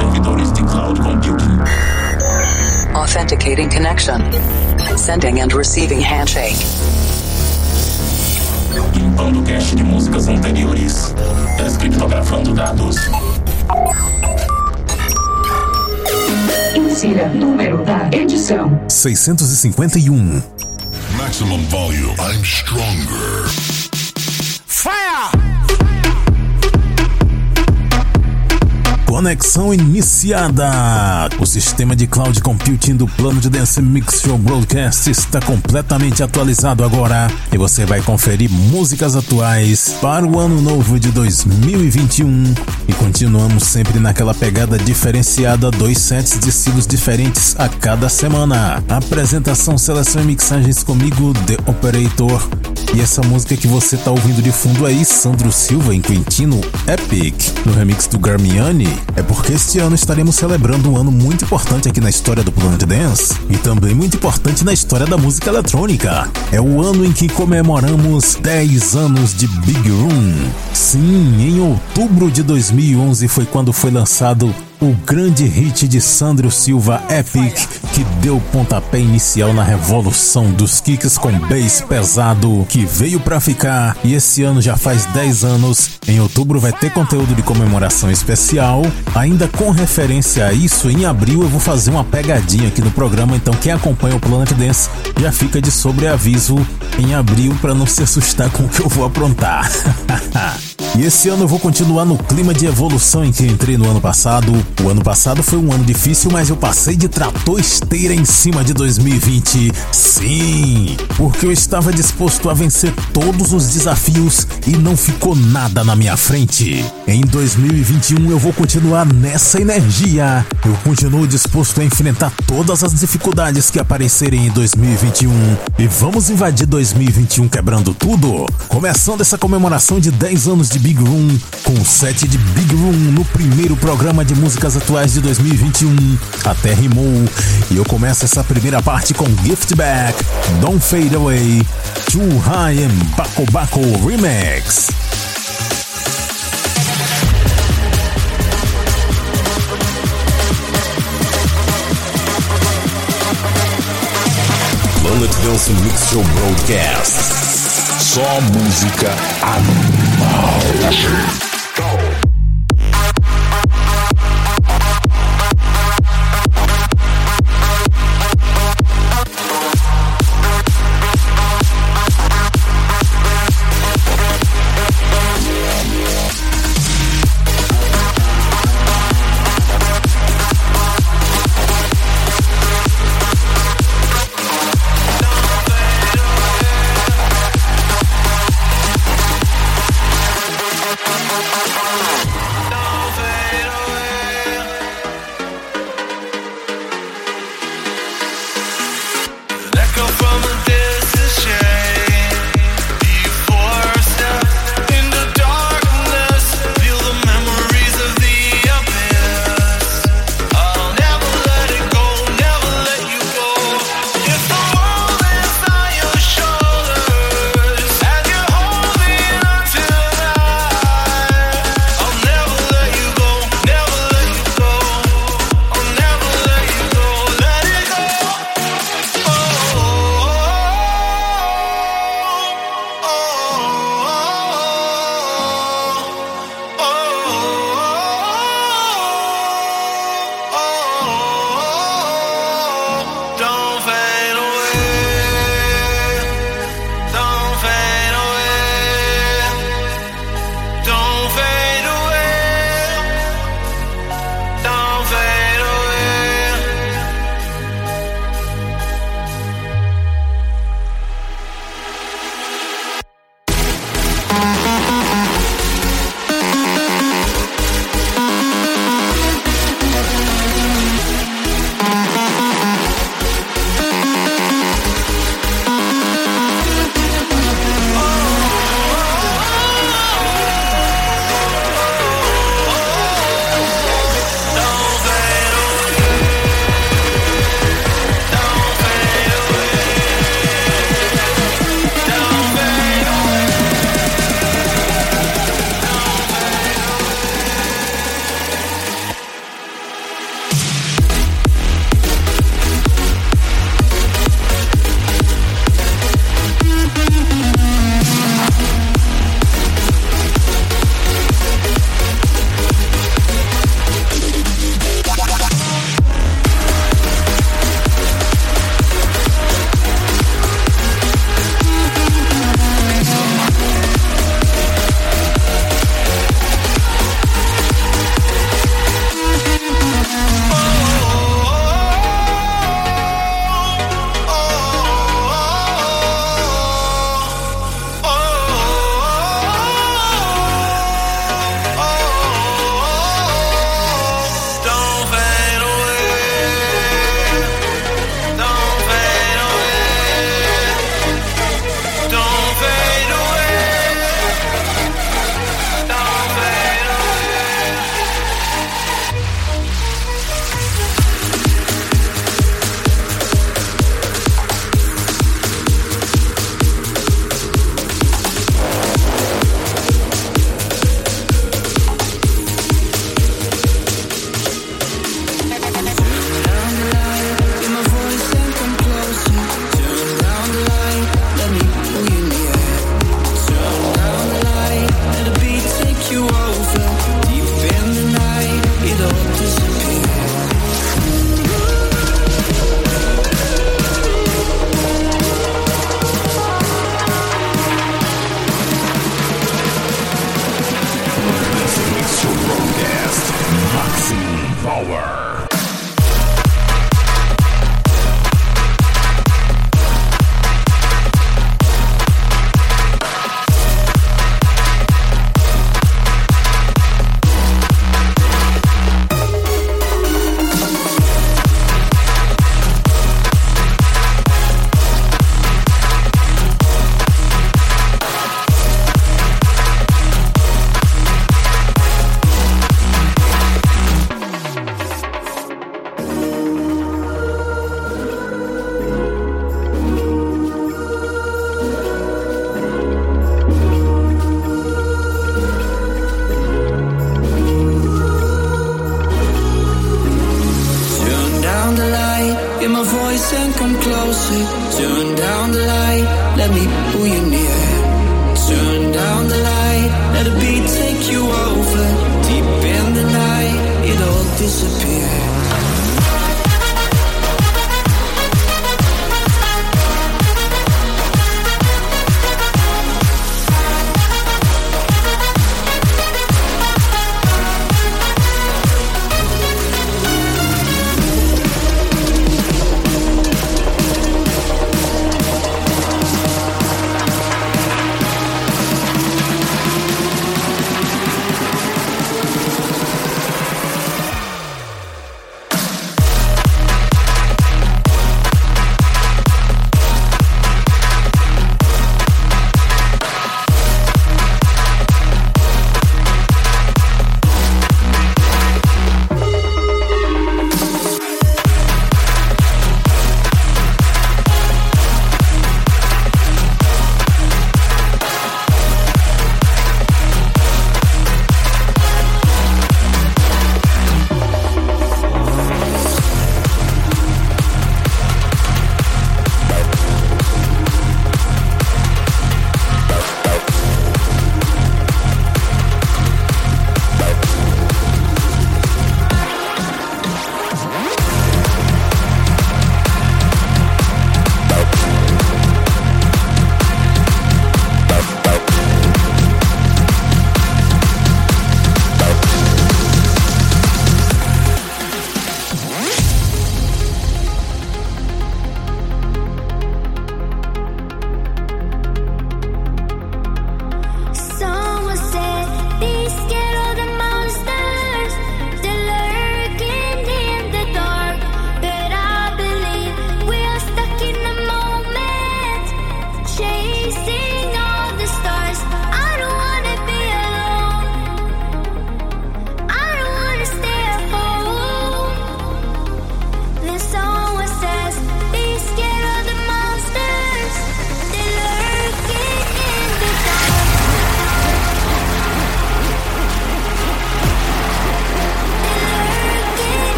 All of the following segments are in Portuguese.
servidores de cloud computing. Authenticating connection. Sending and receiving handshake. Limpando cache de músicas anteriores. Descriptografando dados. Insira número da edição: 651. Maximum volume. I'm stronger. Conexão iniciada! O sistema de cloud computing do plano de Dance Mix Show Broadcast está completamente atualizado agora e você vai conferir músicas atuais para o ano novo de 2021 e continuamos sempre naquela pegada diferenciada, dois sets de estilos diferentes a cada semana. Apresentação, seleção e mixagens comigo, The Operator. E essa música que você está ouvindo de fundo aí, Sandro Silva em Quintino Epic, no remix do Garmiani, é porque este ano estaremos celebrando um ano muito importante aqui na história do Planet Dance e também muito importante na história da música eletrônica. É o ano em que comemoramos 10 anos de Big Room. Sim, em outubro de 2011 foi quando foi lançado o grande hit de Sandro Silva Epic, que deu pontapé inicial na revolução dos kicks com bass pesado, que veio para ficar e esse ano já faz 10 anos. Em outubro vai ter conteúdo de comemoração especial. Ainda com referência a isso, em abril eu vou fazer uma pegadinha aqui no programa, então quem acompanha o Planet Dance já fica de sobreaviso em abril para não se assustar com o que eu vou aprontar. E esse ano eu vou continuar no clima de evolução em que entrei no ano passado. O ano passado foi um ano difícil, mas eu passei de trator esteira em cima de 2020. Sim, porque eu estava disposto a vencer todos os desafios e não ficou nada na minha frente. Em 2021 eu vou continuar nessa energia. Eu continuo disposto a enfrentar todas as dificuldades que aparecerem em 2021. E vamos invadir 2021 quebrando tudo. Começando essa comemoração de 10 anos de Big Room, com o set de Big Room no primeiro programa de músicas atuais de 2021. Até rimou. E eu começo essa primeira parte com Gift Back, Don't Fade Away, Too High and Baco Baco Remix. Planet Dance Mix Show Broadcast. Só música animal. Machine.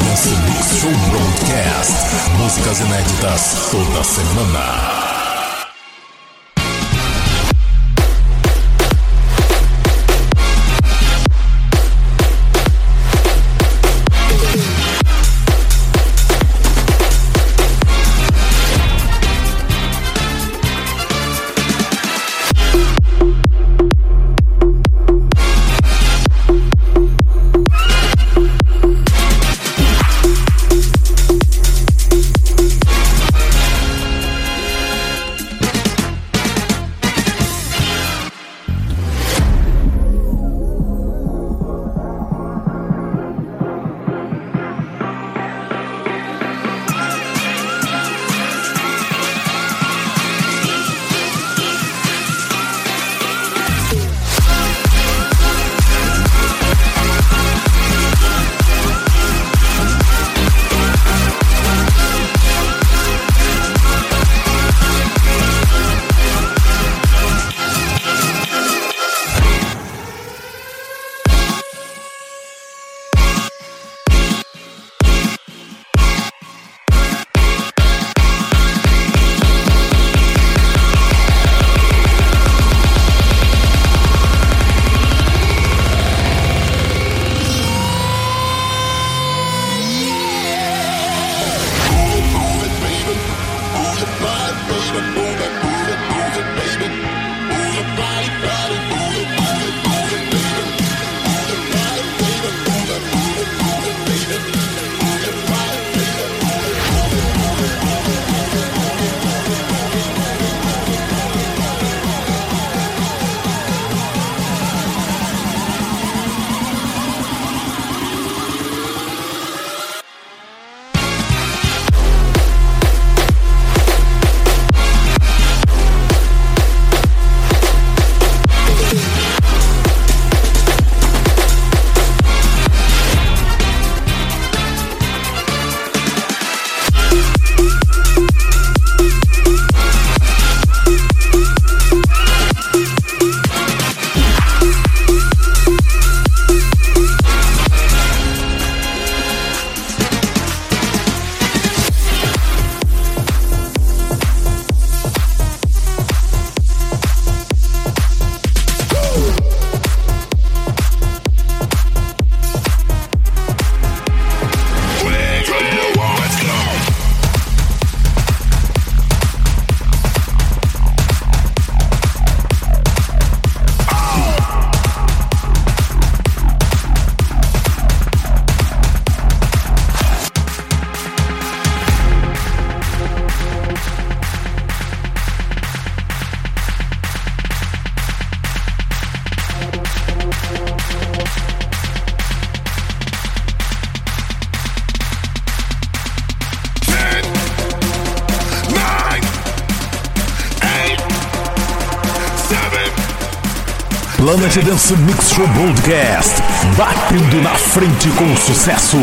Mix Show Broadcast. Músicas inéditas toda semana. Dance Mix Show Broadcast, batendo na frente com sucesso.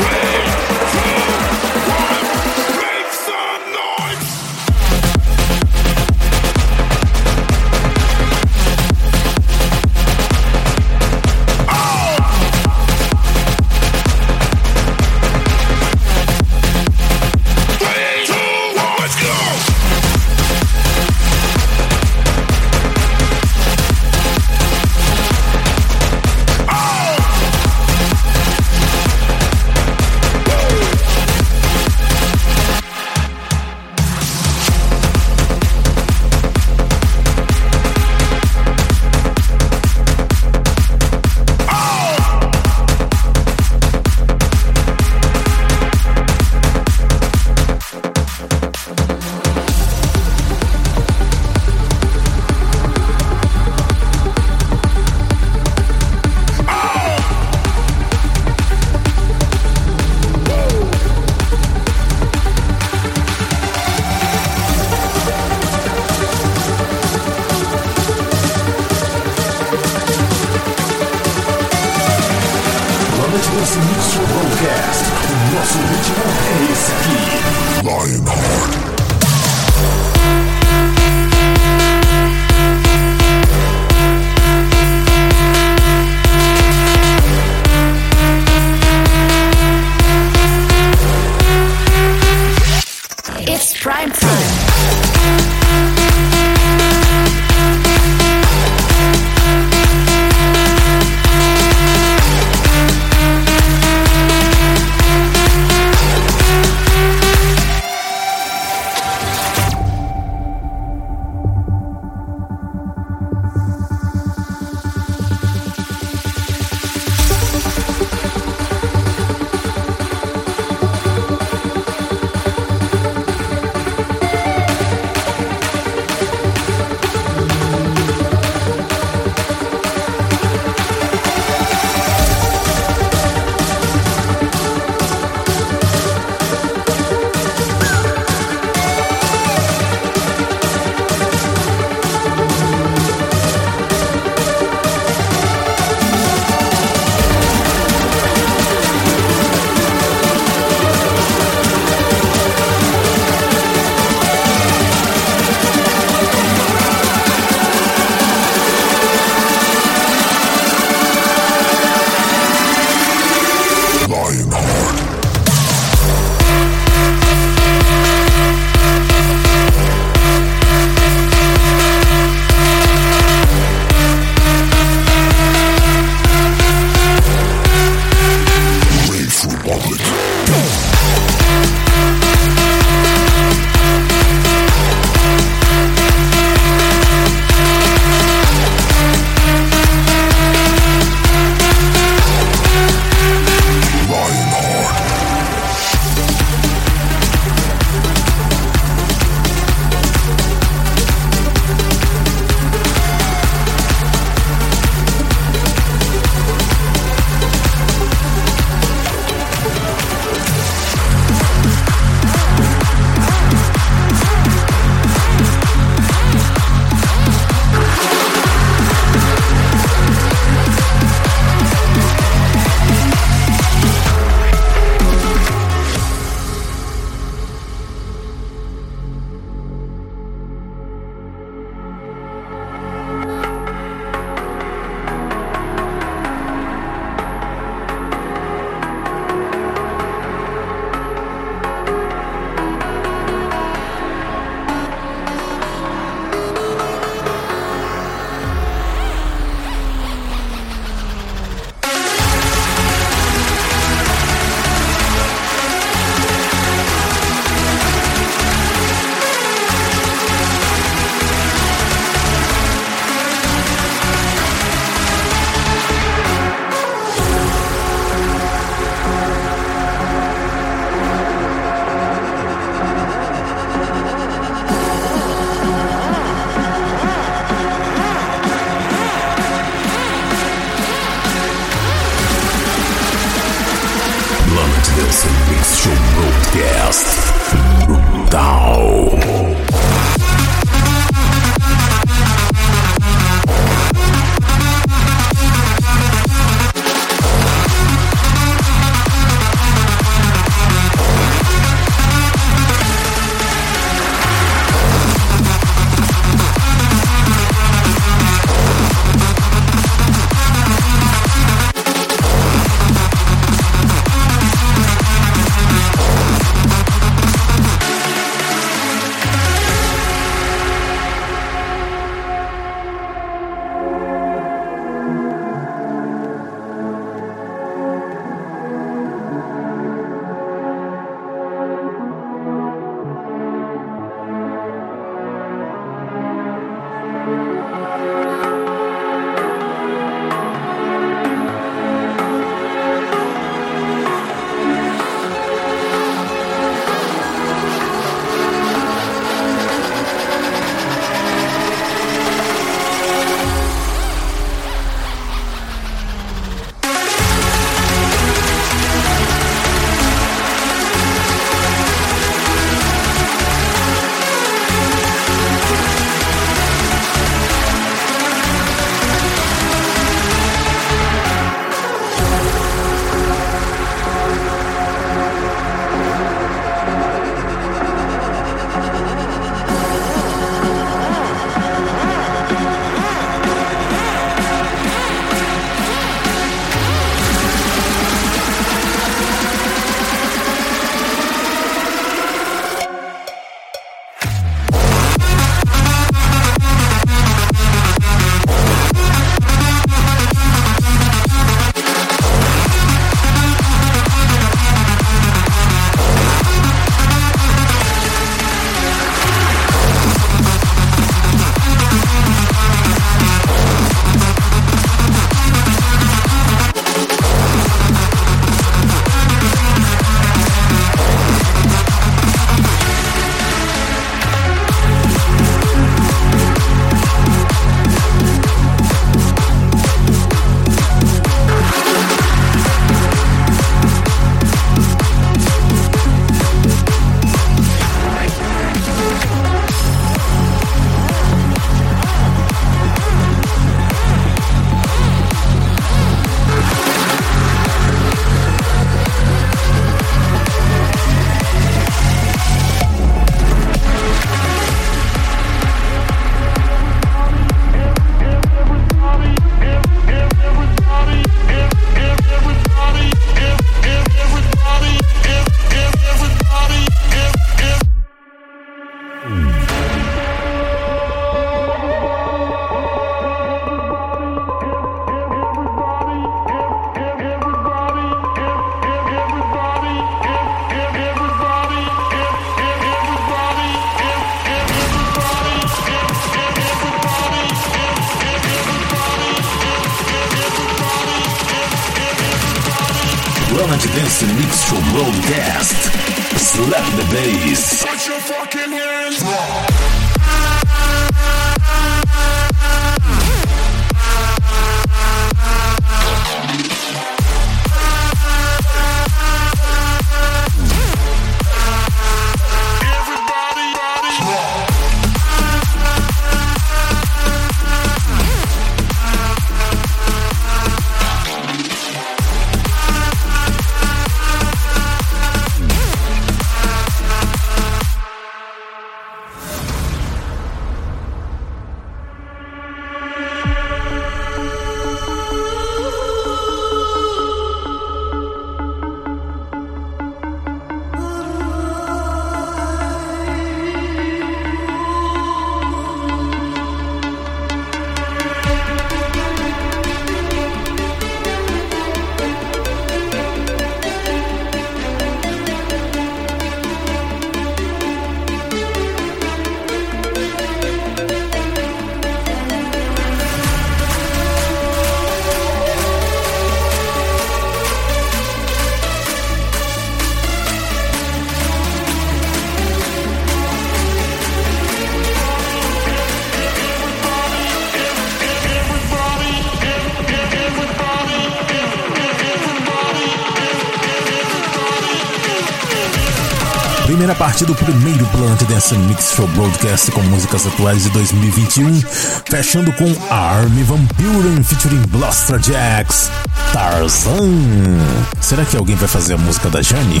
Parte do primeiro Planet Dance Mix Show Broadcast com músicas atuais de 2021, fechando com Army Van Buren featuring Blaster Jacks, Tarzan. Será que alguém vai fazer a música da Jane?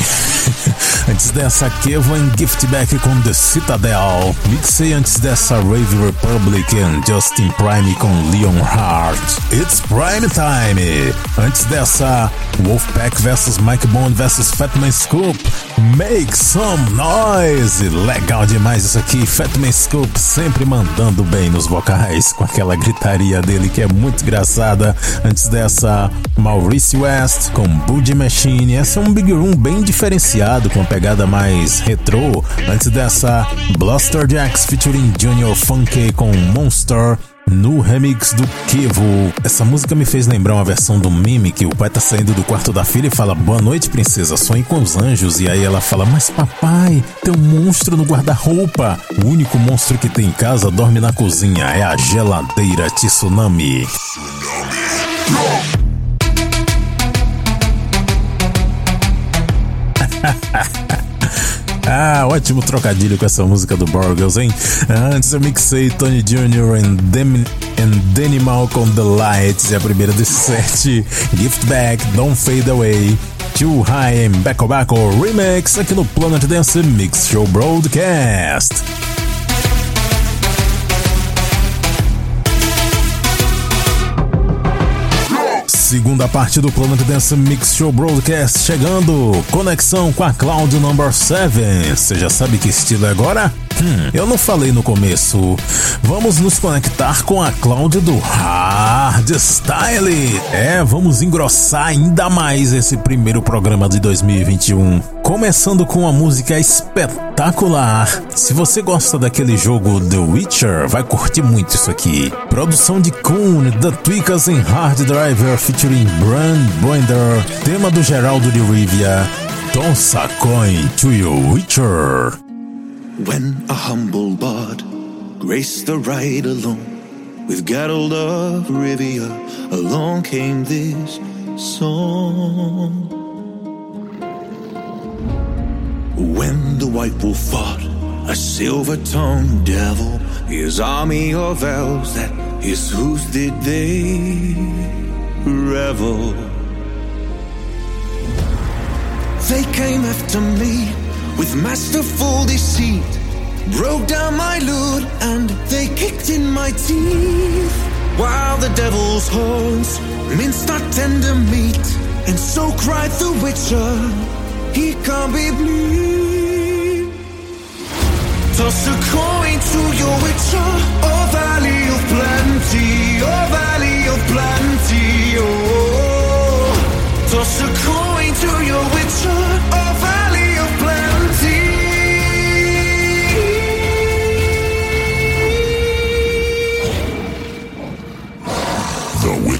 antes dessa, Kevin Giftback com The Citadel. Mixei antes dessa Rave Republic and Justin Prime com Leon Hart. It's Prime Time. Antes dessa, Wolfpack vs Mike Bond vs Fatman Scoop. Make some noise! Legal demais isso aqui. Fatman Scoop sempre mandando bem nos vocais, com aquela gritaria dele que é muito engraçada. Antes dessa, Maurice West com Boogie Machine. Essa é um Big Room bem diferenciado, com pegada mais retrô. Antes dessa, Bluster Jacks featuring Junior Funky com Monster no remix do Kevo. Essa música me fez lembrar uma versão do meme que o pai tá saindo do quarto da filha e fala: Boa noite, princesa, sonhe com os anjos. E aí ela fala: Mas papai, tem um monstro no guarda-roupa. O único monstro que tem em casa dorme na cozinha. É a geladeira Tsunami. Ah, ótimo trocadilho com essa música do Burgers, hein? Antes eu mixei Tony Jr. and, Dem and com The Lights, é a primeira desse set. Gift Back, Don't Fade Away. Too High and Baco Remix aqui no Planet Dance Mix Show Broadcast. Segunda parte do Planet Dance Mix Show Broadcast chegando. Conexão com a Cloud Number 7. Você já sabe que estilo é agora? Hum, eu não falei no começo. Vamos nos conectar com a Cloud do Hardstyle. É, vamos engrossar ainda mais esse primeiro programa de 2021. Começando com uma música espetacular. Se você gosta daquele jogo The Witcher, vai curtir muito isso aqui. Produção de Kuhn, The Tweakers em Hard Driver featuring Brand Bender. Tema do Geraldo de Rivia. Toss a coin to your Witcher. When a humble bard graced the ride alone with Geralt of Rivia, along came this song. When the white wolf fought a silver-tongued devil, his army of elves that his hooves did they revel. They came after me with masterful deceit, broke down my lute and they kicked in my teeth. While the devil's horns minced our tender meat, and so cried the witcher, he can't be bleed. Toss a coin to your witcher, oh valley of plenty, oh valley of plenty, oh. Toss a coin to your witcher,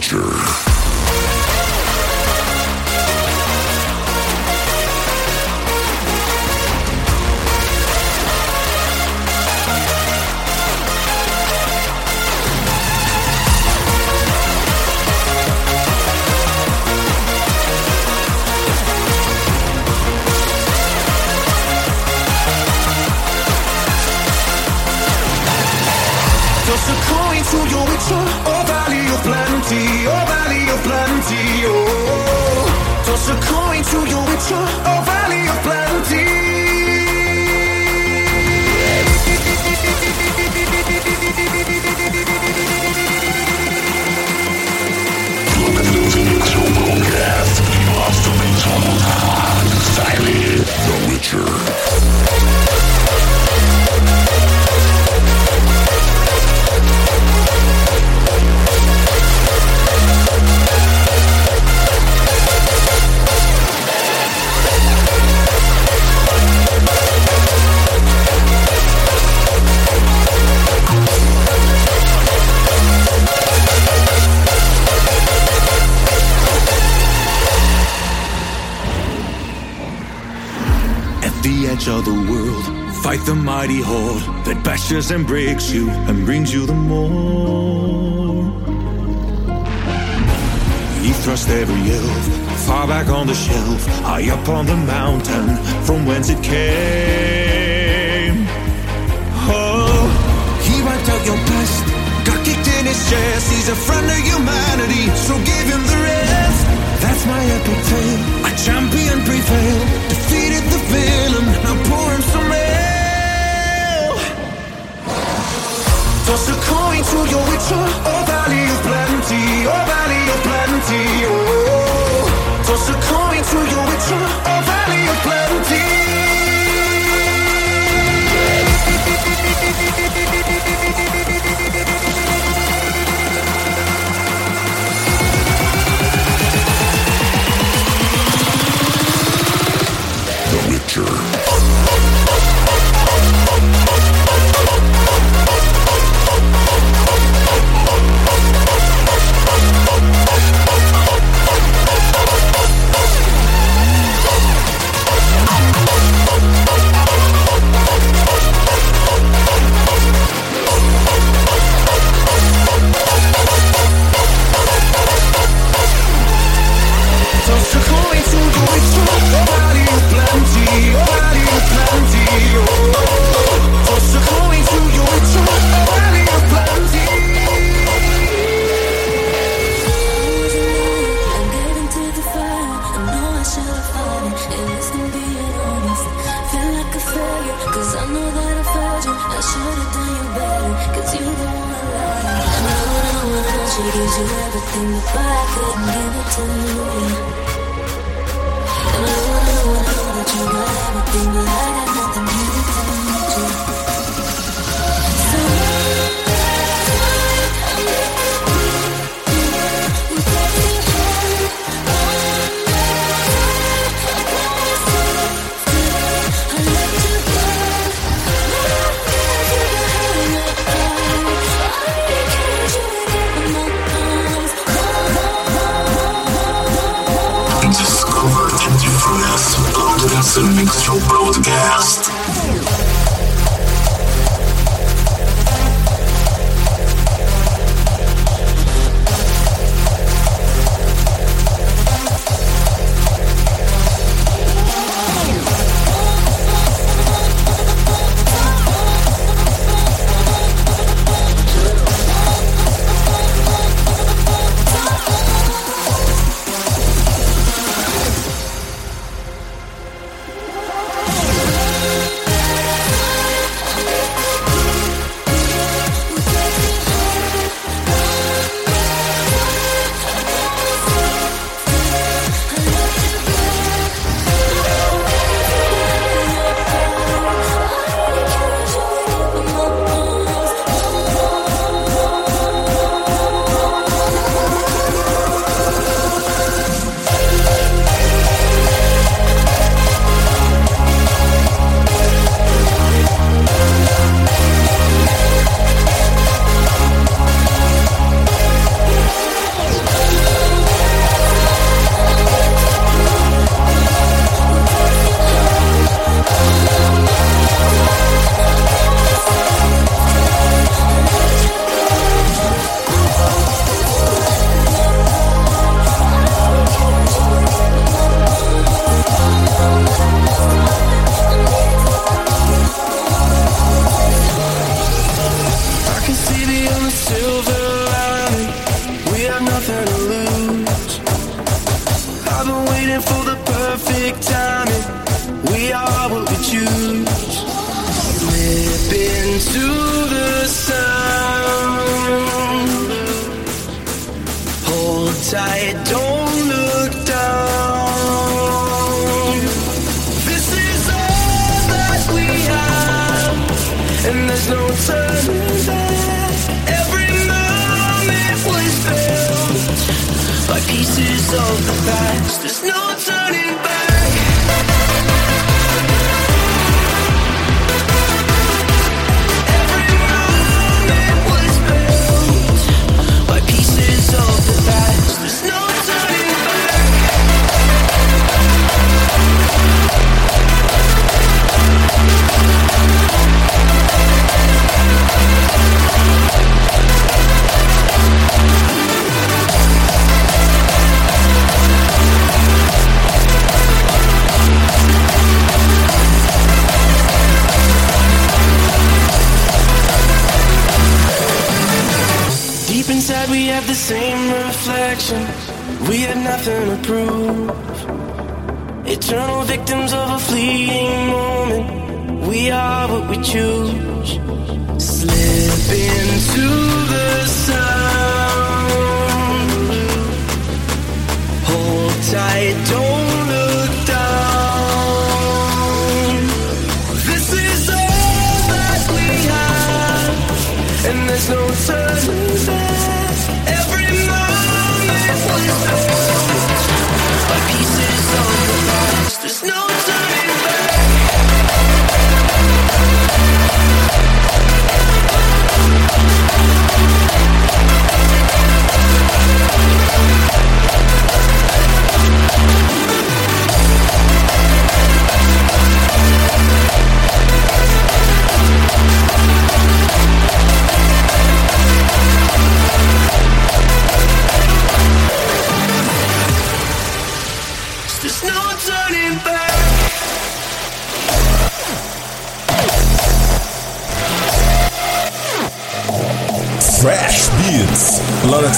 The A coin to your witcher, oh valley of plenty, oh valley of plenty, oh. A coin to your witcher, oh valley of plenty. The Witcher. Of the world, fight the mighty horde that bashes and breaks you and brings you the more. He thrust every elf far back on the shelf, high up on the mountain from whence it came. Oh, he wiped out your past, got kicked in his chest. He's a friend of humanity, so give him the rest. That's my epic tale. A champion prevailed, defeated the villain. Now pour him some ale. Toss a coin to your witcher, oh valley of plenty, oh valley of plenty, oh. Toss a coin to your witcher, oh valley of plenty. Prove. Eternal victims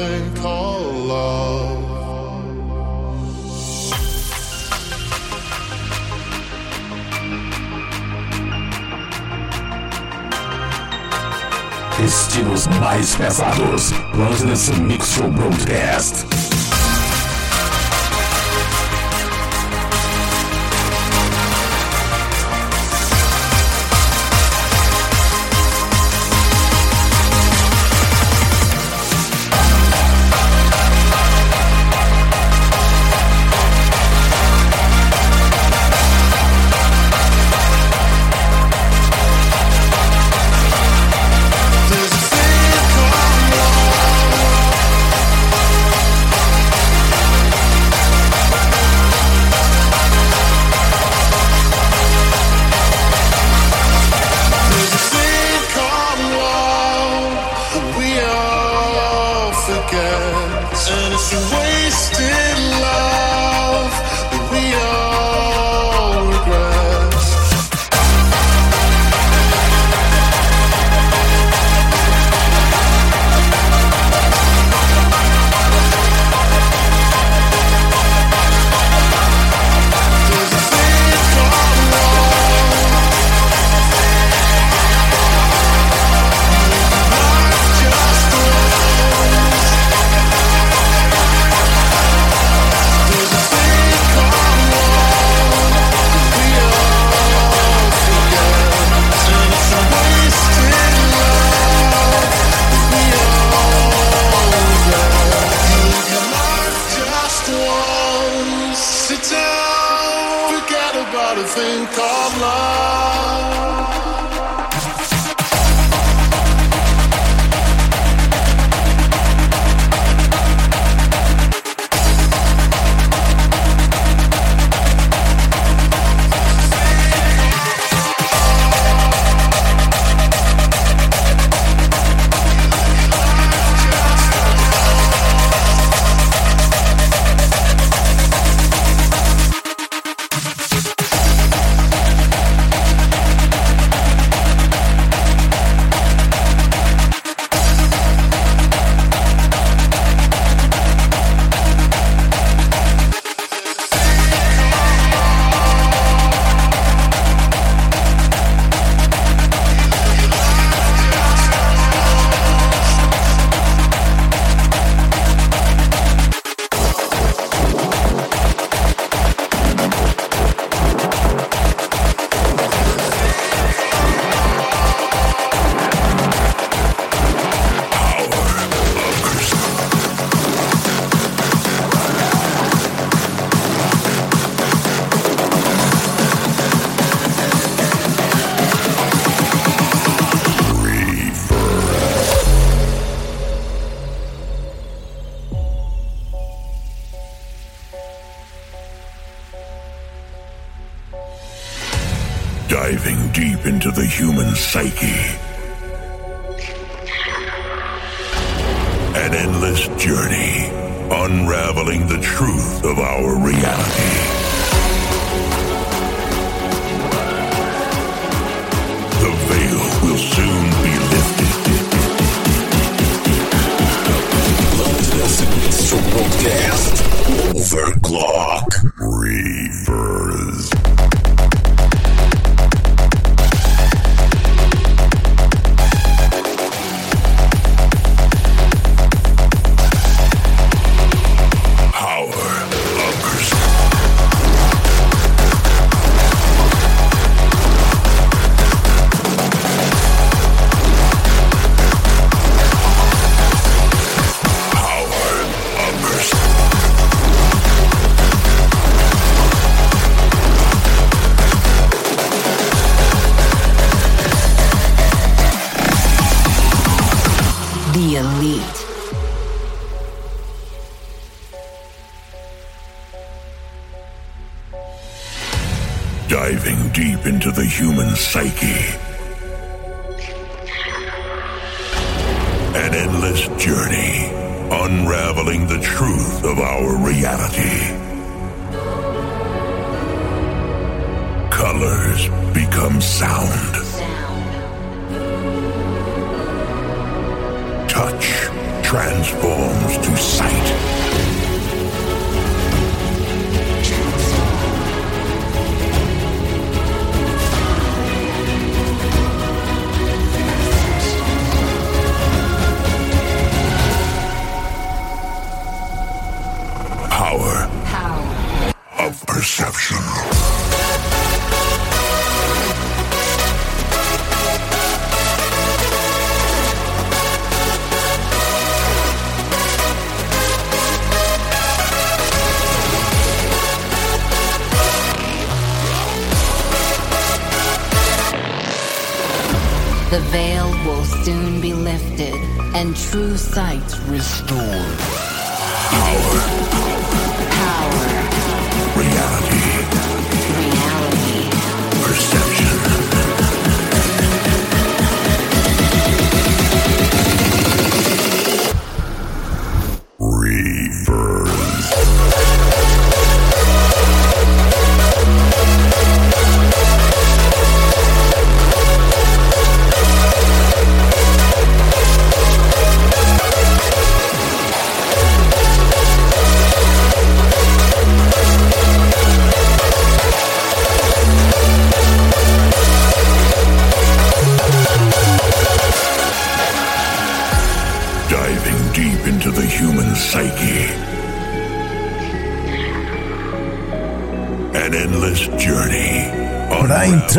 thing called love. Estilos mais pesados. Planet Mix Show Broadcast. Psyche.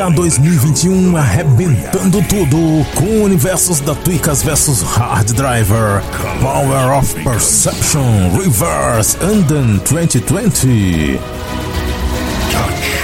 Entrar 2021 arrebentando tudo com universos da Twicas vs Hard Driver, Power of Perception, Reverse, Anden 2020.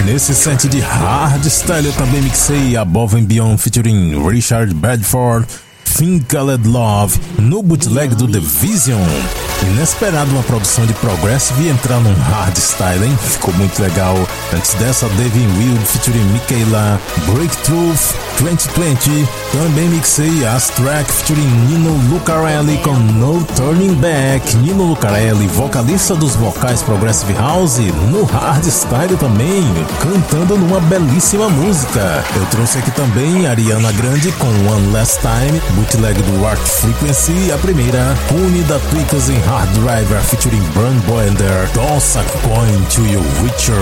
Nesse set de hardstyle eu também mixei Above and Beyond featuring Richard Bradford, Fingaled Love, no bootleg do The Vision. Inesperado uma produção de Progressive entrar num hardstyle, hein? Ficou muito legal. Antes dessa, Devin Wild featuring Michaela, Breakthrough 2020. Também mixei As Track featuring Nino Lucarelli com No Turning Back. Nino Lucarelli, vocalista dos vocais Progressive House, no hardstyle também, cantando numa belíssima música. Eu trouxe aqui também Ariana Grande com One Last Time, bootleg do Art Frequency, a primeira, Cune da Tweakers em Hard Driver featuring Brand Boender, Toss a Coin to Your Witcher,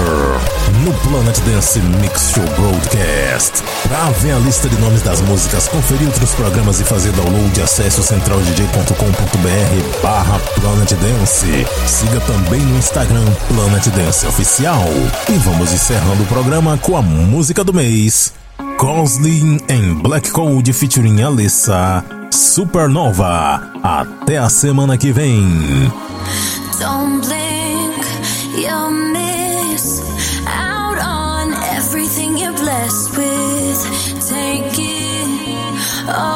no Planet Dance Mix Show Broadcast. Pra ver lista de nomes das músicas, conferir outros programas e fazer download, acesse o centraldj.com.br barra Planet Dance. Siga também no Instagram Planet Dance Oficial. E vamos encerrando o programa com a música do mês. Goslin em Black Code featuring Alissa Supernova. Até a semana que vem. Don't blink, Oh.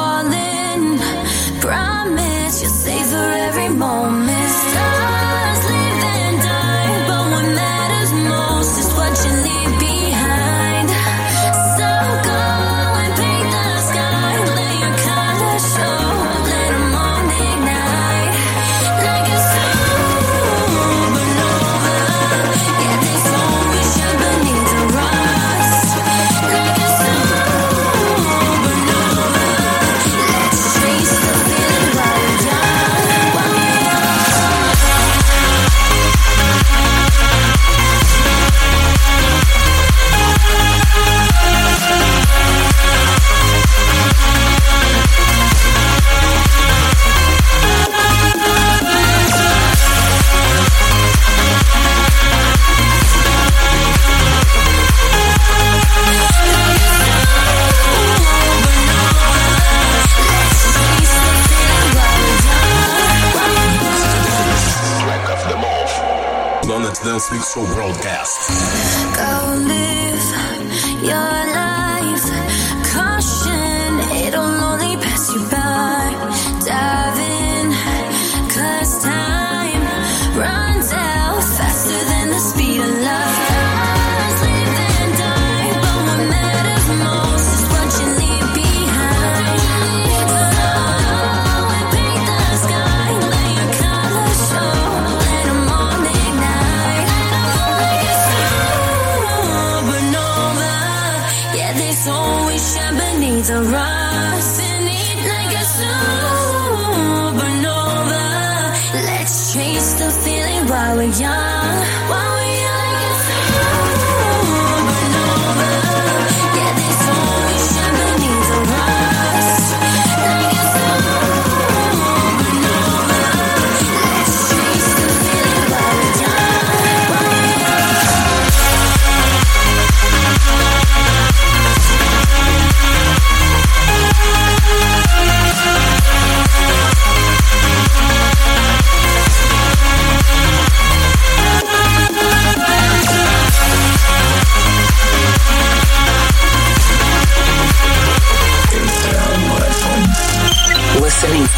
Planet Dance Mix Show broadcast. Go live your life.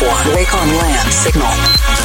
One. Wake on land signal.